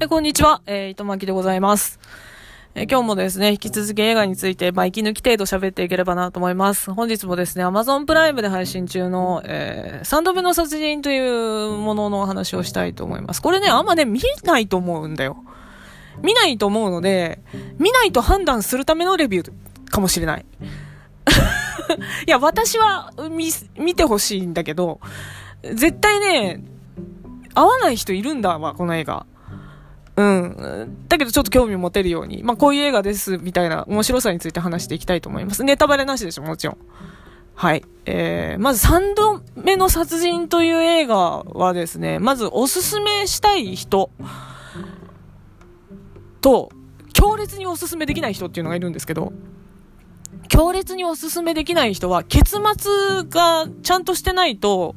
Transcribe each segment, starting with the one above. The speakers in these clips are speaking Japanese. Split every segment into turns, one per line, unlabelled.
えこんにちは、えー、糸巻でございます。え今日もですね、引き続き映画について、まあ、息抜き程度喋っていければなと思います。本日もですね、Amazon プライムで配信中の、えー、三度目の殺人というもののお話をしたいと思います。これね、あんまね、見ないと思うんだよ。見ないと思うので、見ないと判断するためのレビューかもしれない。いや、私は見、見てほしいんだけど、絶対ね、合わない人いるんだわ、この映画。うん。だけどちょっと興味持てるように。まあ、こういう映画です、みたいな面白さについて話していきたいと思います。ネタバレなしでしょ、もちろん。はい。えー、まず三度目の殺人という映画はですね、まずおすすめしたい人と、強烈におすすめできない人っていうのがいるんですけど、強烈におすすめできない人は、結末がちゃんとしてないと、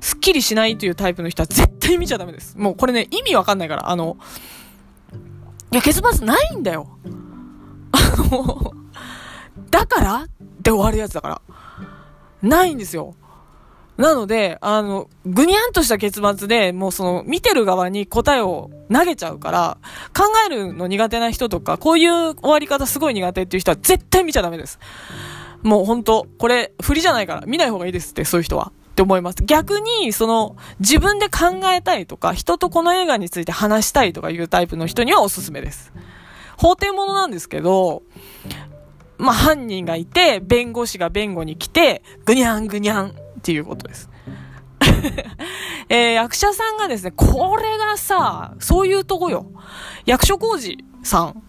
すっきりしないというタイプの人は絶対見ちゃダメです。もうこれね、意味わかんないから、あの、いや、結末ないんだよ。だから？って終わるやつだから。ないんですよ。なので、あの、ぐにゃんとした結末で、もうその、見てる側に答えを投げちゃうから、考えるの苦手な人とか、こういう終わり方すごい苦手っていう人は絶対見ちゃダメです。もう本当これ、振りじゃないから、見ない方がいいですって、そういう人は。って思います。逆に、その、自分で考えたいとか、人とこの映画について話したいとかいうタイプの人にはおすすめです。法廷ものなんですけど、まあ、犯人がいて、弁護士が弁護に来て、ぐにゃんぐにゃんっていうことです。えー役者さんがですね、これがさ、そういうとこよ。役所広司さん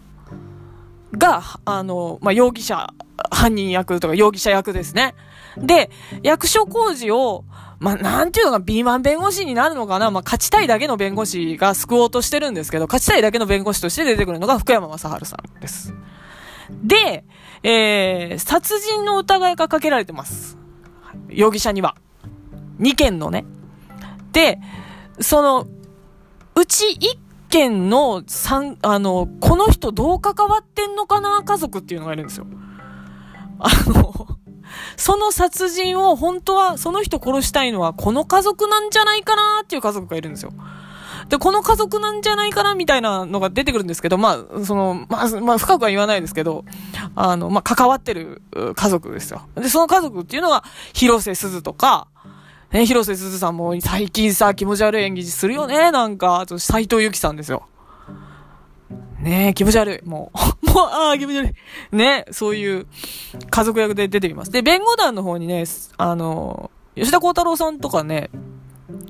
が、あの、まあ、容疑者、犯人役とか容疑者役ですね。で、役所広司を、まあ、なんていうのか、ビーマン弁護士になるのかなまあ、勝ちたいだけの弁護士が救おうとしてるんですけど、勝ちたいだけの弁護士として出てくるのが福山雅治さんです。で、えー、殺人の疑いがかけられてます。容疑者には。2件のね。で、その、うち1件の三、あの、この人どう関わってんのかな家族っていうのがいるんですよ。あの、その殺人を本当はその人殺したいのはこの家族なんじゃないかなっていう家族がいるんですよ。で、この家族なんじゃないかなみたいなのが出てくるんですけど、まあ、その、まあ、まあ、深くは言わないですけど、あの、まあ、関わってる家族ですよ。で、その家族っていうのが、広瀬すずとか、ね、広瀬すずさんも最近さ、気持ち悪い演技するよね、なんか、あと、斎藤由貴さんですよ。ねえ、気持ち悪い。もう、もう、ああ、気持ち悪い。ね、そういう家族役で出てきます。で、弁護団の方にね、あの、吉田幸太郎さんとかね、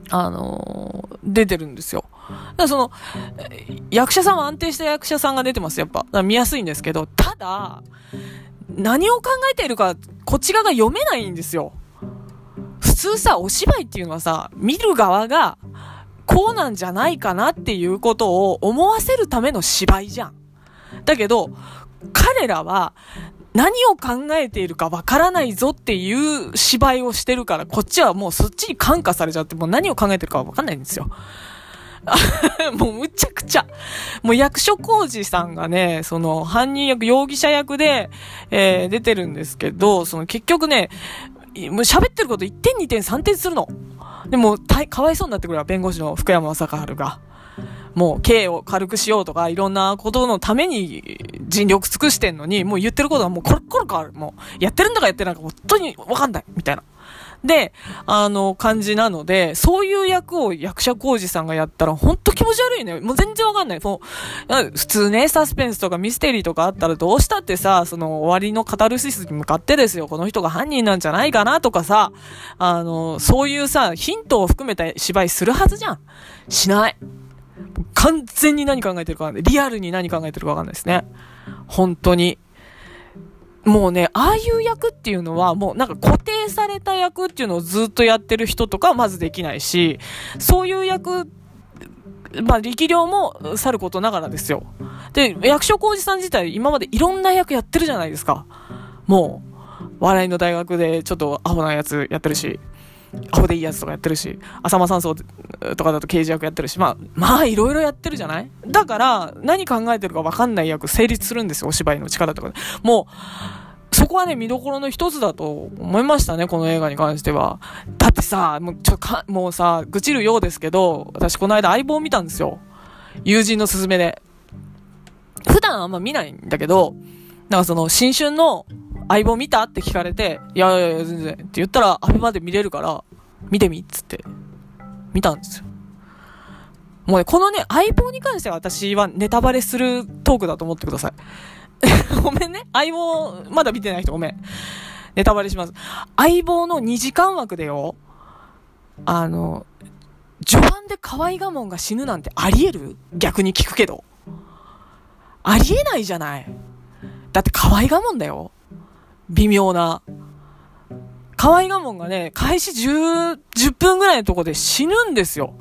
あの出てるんですよ。だからその、役者さんは安定した役者さんが出てます、やっぱ。見やすいんですけど、ただ、何を考えているか、こっち側が読めないんですよ。普通さ、お芝居っていうのはさ、見る側が、こうなんじゃないかなっていうことを思わせるための芝居じゃん。だけど、彼らは何を考えているかわからないぞっていう芝居をしてるから、こっちはもうそっちに感化されちゃって、もう何を考えてるかわかんないんですよ。もうむちゃくちゃ。もう役所広司さんがね、その犯人役、容疑者役で、えー出てるんですけど、その結局ね、もう喋ってること1点2点3点するの。でも、かわいそうになってくるわ、弁護士の福山雅治が。もう、刑を軽くしようとか、いろんなことのために尽力尽くしてんのに、もう言ってることはもうコロコロ変わる。もう、やってるんだかやってないか本当にわかんない。みたいな。で、あの、感じなので、そういう役を役者浩二さんがやったら、ほんと気持ち悪いね。もう全然わかんない。もう、普通ね、サスペンスとかミステリーとかあったらどうしたってさ、その終わりのカタルシスに向かってですよ、この人が犯人なんじゃないかなとかさ、あの、そういうさ、ヒントを含めた芝居するはずじゃん。しない。完全に何考えてるかわかんない。リアルに何考えてるかわかんないですね。本当に。もうね、ああいう役っていうのは、もうなんか固定された役っていうのをずっとやってる人とかはまずできないし、そういう役、まあ力量もさることながらですよ。で、役所広司さん自体今までいろんな役やってるじゃないですか。もう、笑いの大学でちょっとアホなやつやってるし、アホでいいやつとかやってるし、浅間山荘とかだと刑事役やってるし、まあ、まあいろいろやってるじゃない？だから、何考えてるか分かんない役成立するんですよ、お芝居の力とかで。もう、そこはね、見どころの一つだと思いましたね、この映画に関しては。だってさ、もうちょか、もうさ、愚痴るようですけど、私この間相棒見たんですよ。友人の勧めで。普段あんま見ないんだけど、なんかその、新春の相棒見た？って聞かれて、いやいやいや、全然。って言ったら、アベマで見れるから、見てみっつって、見たんですよ。もうね、このね、相棒に関しては私はネタバレするトークだと思ってください。ごめんね。相棒、まだ見てない人ごめん。ネタバレします。相棒の2時間枠でよ、あの、序盤で河合我門が死ぬなんてあり得る？逆に聞くけど。ありえないじゃない。だって河合我門だよ。微妙な。河合我門がね、開始10、10分ぐらいのとこで死ぬんですよ。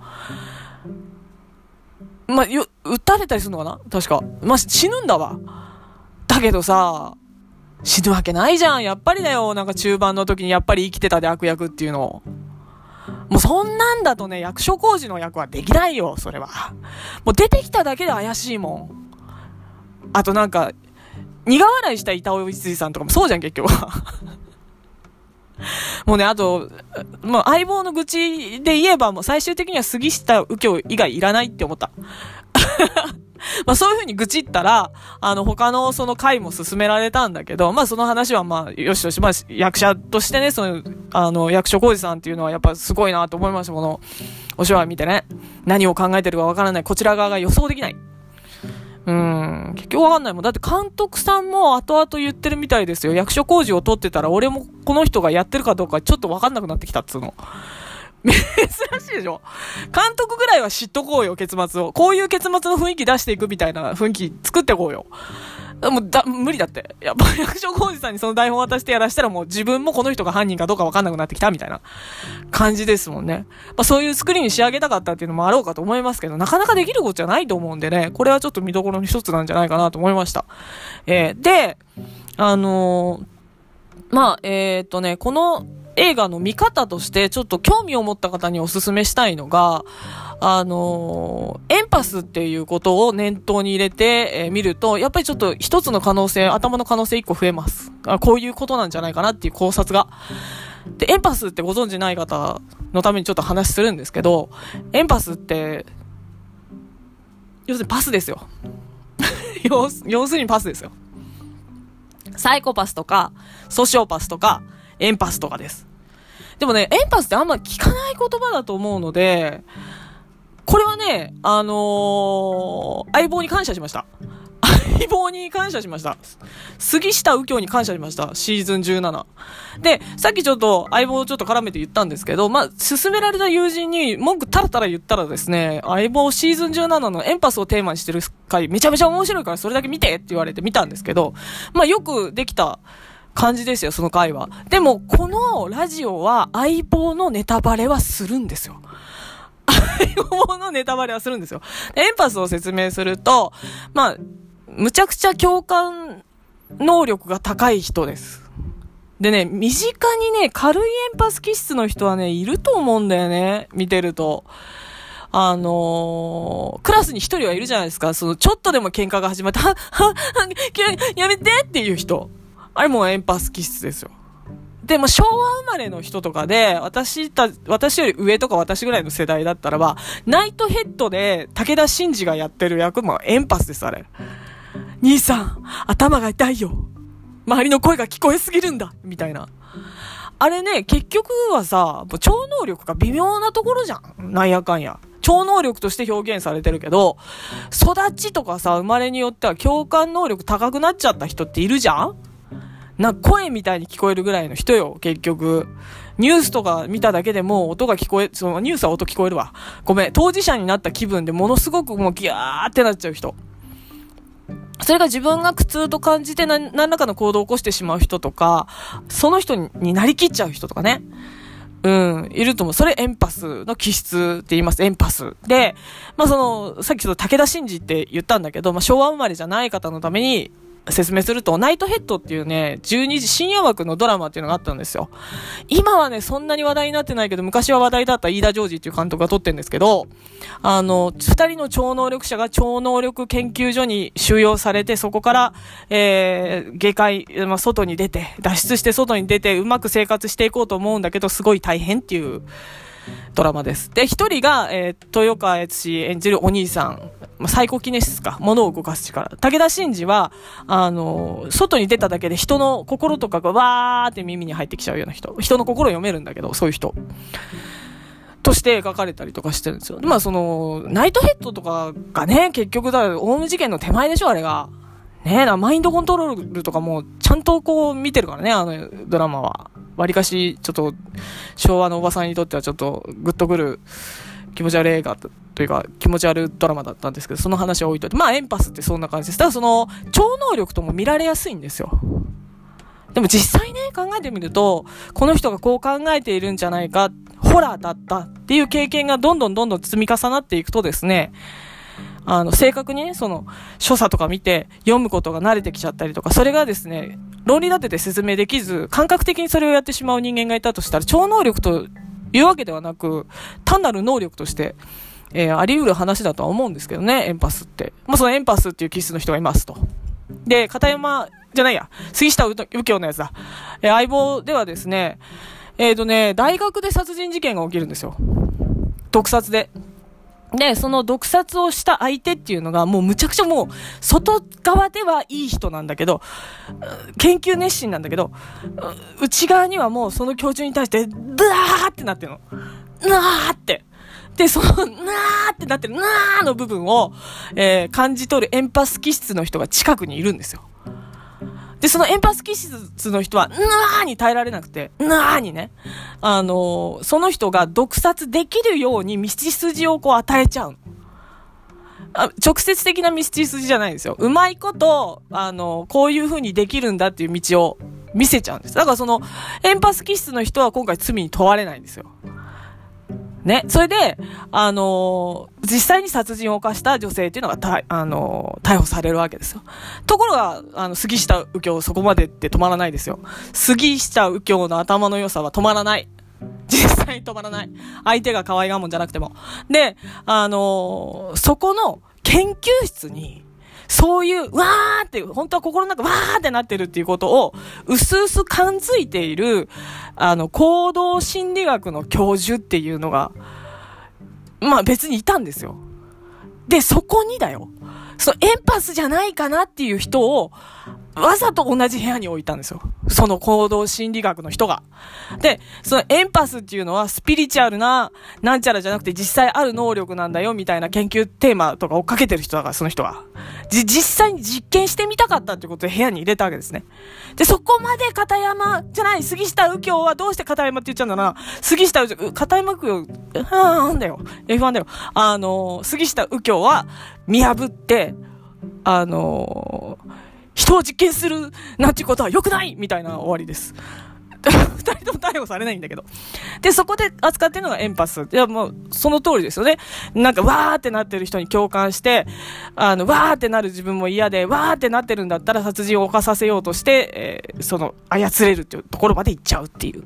まあ、よ、撃たれたりするのかな？確か。まあ、死ぬんだわ。だけどさ、死ぬわけないじゃん。やっぱりだよ。なんか中盤の時にやっぱり生きてたで悪役っていうのを。もうそんなんだとね、役所工事の役はできないよ、それは。もう出てきただけで怪しいもん。あとなんか、苦笑いした板尾一さんとかもそうじゃん、結局は。もうね、あと、もう相棒の愚痴で言えば、もう最終的には杉下右京以外いらないって思った。まあそういう風に愚痴ったら、あの他のその回も進められたんだけど、まあその話はまあよしよし、まあ役者としてね、その、あの役所広司さんっていうのはやっぱすごいなと思いました、このお芝居見てね。何を考えてるかわからない、こちら側が予想できない。うん。結局わかんないもん。だって監督さんも後々言ってるみたいですよ。役所工事を取ってたら俺もこの人がやってるかどうかちょっとわかんなくなってきたっつうの。珍しいでしょ？監督ぐらいは知っとこうよ、結末を。こういう結末の雰囲気出していくみたいな雰囲気作ってこうよ。もうだ、無理だって。やっぱ 役所広司さんにその台本渡してやらしたらもう自分もこの人が犯人かどうかわかんなくなってきたみたいな感じですもんね。まあそういう作りに仕上げたかったっていうのもあろうかと思いますけど、なかなかできることじゃないと思うんでね、これはちょっと見どころの一つなんじゃないかなと思いました。えー、で、あのー、まあ、えー、っとね、この映画の見方としてちょっと興味を持った方にお勧めしたいのが、あのー、エンパスっていうことを念頭に入れて、えー、見ると、やっぱりちょっと一つの可能性、頭の可能性一個増えます。あこういうことなんじゃないかなっていう考察が。で、エンパスってご存知ない方のためにちょっと話するんですけど、エンパスって、要するにパスですよ。要要するにパスですよ。サイコパスとか、ソシオパスとか、エンパスとかです。でもね、エンパスってあんま聞かない言葉だと思うので、これはね、あのー、相棒に感謝しました。相棒に感謝しました。杉下右京に感謝しました。シーズン17。で、さっきちょっと相棒をちょっと絡めて言ったんですけど、まあ、勧められた友人に文句タラタラ言ったらですね、相棒シーズン17のエンパスをテーマにしてる回めちゃめちゃ面白いからそれだけ見てって言われて見たんですけど、まあ、よくできた感じですよ、その回は。でも、このラジオは相棒のネタバレはするんですよ。相棒のネタバレはするんですよ。エンパスを説明すると、まあ、むちゃくちゃ共感能力が高い人です。でね、身近にね、軽いエンパス気質の人はね、いると思うんだよね、見てると。あのー、クラスに一人はいるじゃないですか。その、ちょっとでも喧嘩が始まって、は、は、は、やめてっていう人。あれもエンパス気質ですよ。でも昭和生まれの人とかで、私た、私より上とか私ぐらいの世代だったらば、ナイトヘッドで武田真治がやってる役もエンパスです、あれ。兄さん、頭が痛いよ。周りの声が聞こえすぎるんだ。みたいな。あれね、結局はさ、超能力が微妙なところじゃん。なんやかんや。超能力として表現されてるけど、育ちとかさ、生まれによっては共感能力高くなっちゃった人っているじゃんな、声みたいに聞こえるぐらいの人よ、結局。ニュースとか見ただけでも音が聞こえ、そのニュースは音聞こえるわ。ごめん、当事者になった気分でものすごくもうギャーってなっちゃう人。それが自分が苦痛と感じて何らかの行動を起こしてしまう人とか、その人になりきっちゃう人とかね。うん、いると思う。それエンパスの気質って言います。エンパス。で、まあその、さっきちょっと武田真治って言ったんだけど、まあ昭和生まれじゃない方のために、説明すると、ナイトヘッドっていうね、12時深夜枠のドラマっていうのがあったんですよ。今はね、そんなに話題になってないけど、昔は話題だった飯田ジョージっていう監督が撮ってるんですけど、あの、二人の超能力者が超能力研究所に収容されて、そこから、えー、下界、まあ、外に出て、脱出して外に出て、うまく生活していこうと思うんだけど、すごい大変っていうドラマです。で、一人が、えー、豊川悦司演じるお兄さん、まあ、サイコキネシスか、物を動かす力。武田真治は、あの、外に出ただけで人の心とかがわーって耳に入ってきちゃうような人。人の心読めるんだけど、そういう人。として描かれたりとかしてるんですよ。まあその、ナイトヘッドとかがね、結局だ、オウム事件の手前でしょ、あれが。ねえな、マインドコントロールとかも、ちゃんとこう見てるからね、あのドラマは。わりかし、ちょっと、昭和のおばさんにとってはちょっと、グッとくる、気持ち悪い映画というか、気持ち悪いドラマだったんですけど、その話は置いといて。まあ、エンパスってそんな感じです。ただその、超能力とも見られやすいんですよ。でも実際ね、考えてみると、この人がこう考えているんじゃないか、ホラーだったっていう経験がどんどんどんどん積み重なっていくとですね、あの、正確にね、その、所作とか見て読むことが慣れてきちゃったりとか、それがですね、論理立てて説明できず、感覚的にそれをやってしまう人間がいたとしたら、超能力というわけではなく、単なる能力として、えー、あり得る話だとは思うんですけどね、エンパスって。まあ、そのエンパスっていう気質の人がいますと。で、片山、じゃないや、杉下右京のやつだ。えー、相棒ではですね、えっ、ー、とね、大学で殺人事件が起きるんですよ。毒殺で。で、その毒殺をした相手っていうのが、もうむちゃくちゃもう、外側ではいい人なんだけど、研究熱心なんだけど、内側にはもうその教授に対して、ダーってなってるの。なーって。で、その、なーってなってる、なーの部分を、えー、感じ取るエンパス気質の人が近くにいるんですよ。で、そのエンパス気質の人は、なーに耐えられなくて、なーにね、あのー、その人が毒殺できるように道筋をこう与えちゃうあ直接的な道筋じゃないんですよ。うまいこと、あの、こういう風にできるんだっていう道を見せちゃうんです。だからその、エンパス気質の人は今回罪に問われないんですよ。ね。それで、あのー、実際に殺人を犯した女性っていうのが、た、あのー、逮捕されるわけですよ。ところが、あの、杉下右京そこまでって止まらないですよ。杉下右京の頭の良さは止まらない。実際に止まらない。相手が可愛がもんじゃなくても。で、あのー、そこの研究室に、そういう、わーって、本当は心の中わーってなってるっていうことを、うすうす感づいている、あの、行動心理学の教授っていうのが、まあ別にいたんですよ。で、そこにだよ。そのエンパスじゃないかなっていう人を、わざと同じ部屋に置いたんですよ。その行動心理学の人が。で、そのエンパスっていうのはスピリチュアルな、なんちゃらじゃなくて実際ある能力なんだよみたいな研究テーマとか追っかけてる人だから、その人は。じ、実際に実験してみたかったってことで部屋に入れたわけですね。で、そこまで片山じゃない、杉下右京はどうして片山って言っちゃうんだな。杉下右京、片山右京、はーんだよ。F1 だよ。あの、杉下右京は見破って、あのー人を実験するなんていうことは良くないみたいな終わりです。二人とも逮捕されないんだけど。で、そこで扱ってるのがエンパス。いや、もう、その通りですよね。なんか、わーってなってる人に共感して、あの、わーってなる自分も嫌で、わーってなってるんだったら殺人を犯させようとして、えー、その、操れるっていうところまで行っちゃうっていう。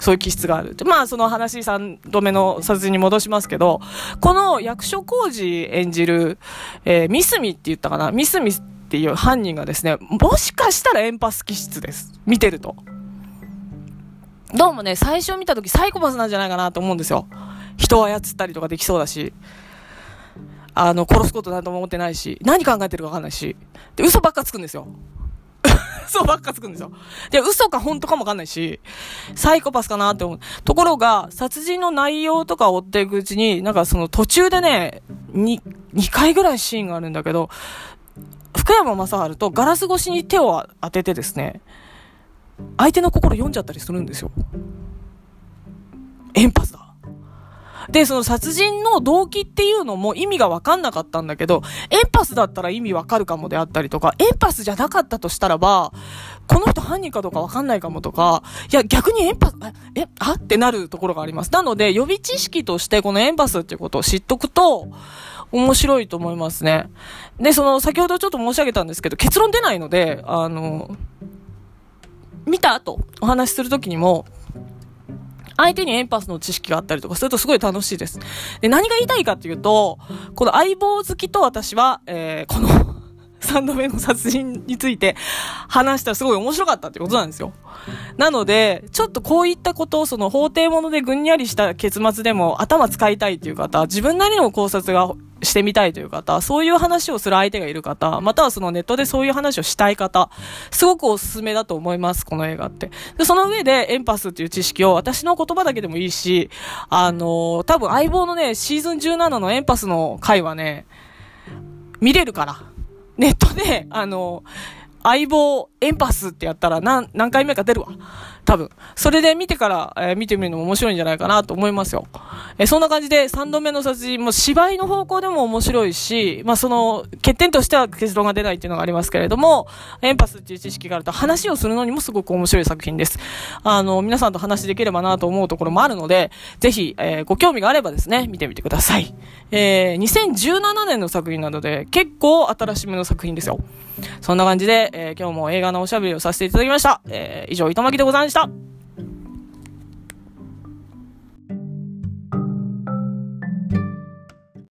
そういう気質がある。まあ、その話3度目の殺人に戻しますけど、この役所広司演じる、えー、ミスミって言ったかなミスミっていう犯人がですね、もしかしたらエンパス気質です。見てると。どうもね、最初見た時サイコパスなんじゃないかなと思うんですよ。人を操ったりとかできそうだし、あの、殺すことなんとも思ってないし、何考えてるかわかんないし、で、嘘ばっかつくんですよ。嘘ばっかつくんですよ。で、嘘か本当かもわかんないし、サイコパスかなって思う。ところが、殺人の内容とかを追っていくうちに、なんかその途中でね、2、2回ぐらいシーンがあるんだけど、福山雅治とガラス越しに手を当ててですね、相手の心読んじゃったりするんですよ。エンパスだ。で、その殺人の動機っていうのも意味がわかんなかったんだけど、エンパスだったら意味わかるかもであったりとか、エンパスじゃなかったとしたらば、この人犯人かどうかわかんないかもとか、いや、逆にエンパス、え、あ？ってなるところがあります。なので、予備知識としてこのエンパスっていうことを知っとくと、面白いと思いますね。で、その、先ほどちょっと申し上げたんですけど、結論出ないので、あの、見た後、お話しするときにも、相手にエンパスの知識があったりとかするとすごい楽しいです。で、何が言いたいかっていうと、この相棒好きと私は、えー、この 3度目の殺人について話したらすごい面白かったってことなんですよ。なので、ちょっとこういったことをその法廷ものでぐんにゃりした結末でも頭使いたいっていう方、自分なりの考察がしてみたいという方、そういう話をする相手がいる方、またはそのネットでそういう話をしたい方、すごくおすすめだと思います、この映画って。で、その上でエンパスっていう知識を私の言葉だけでもいいし、あのー、多分相棒のね、シーズン17のエンパスの回はね、見れるから。ネットで、あのー相棒エンパスってやったら何、何回目か出るわ。多分。それで見てから、えー、見てみるのも面白いんじゃないかなと思いますよ。えー、そんな感じで3度目の殺人も芝居の方向でも面白いし、まあその、欠点としては結論が出ないっていうのがありますけれども、エンパスっていう知識があると話をするのにもすごく面白い作品です。あの、皆さんと話できればなと思うところもあるので、ぜひ、えー、ご興味があればですね、見てみてください。えー、2017年の作品なので、結構新しめの作品ですよ。そんな感じで、えー、今日も映画のおしゃべりをさせていただきました。えー、以上、糸巻でございました。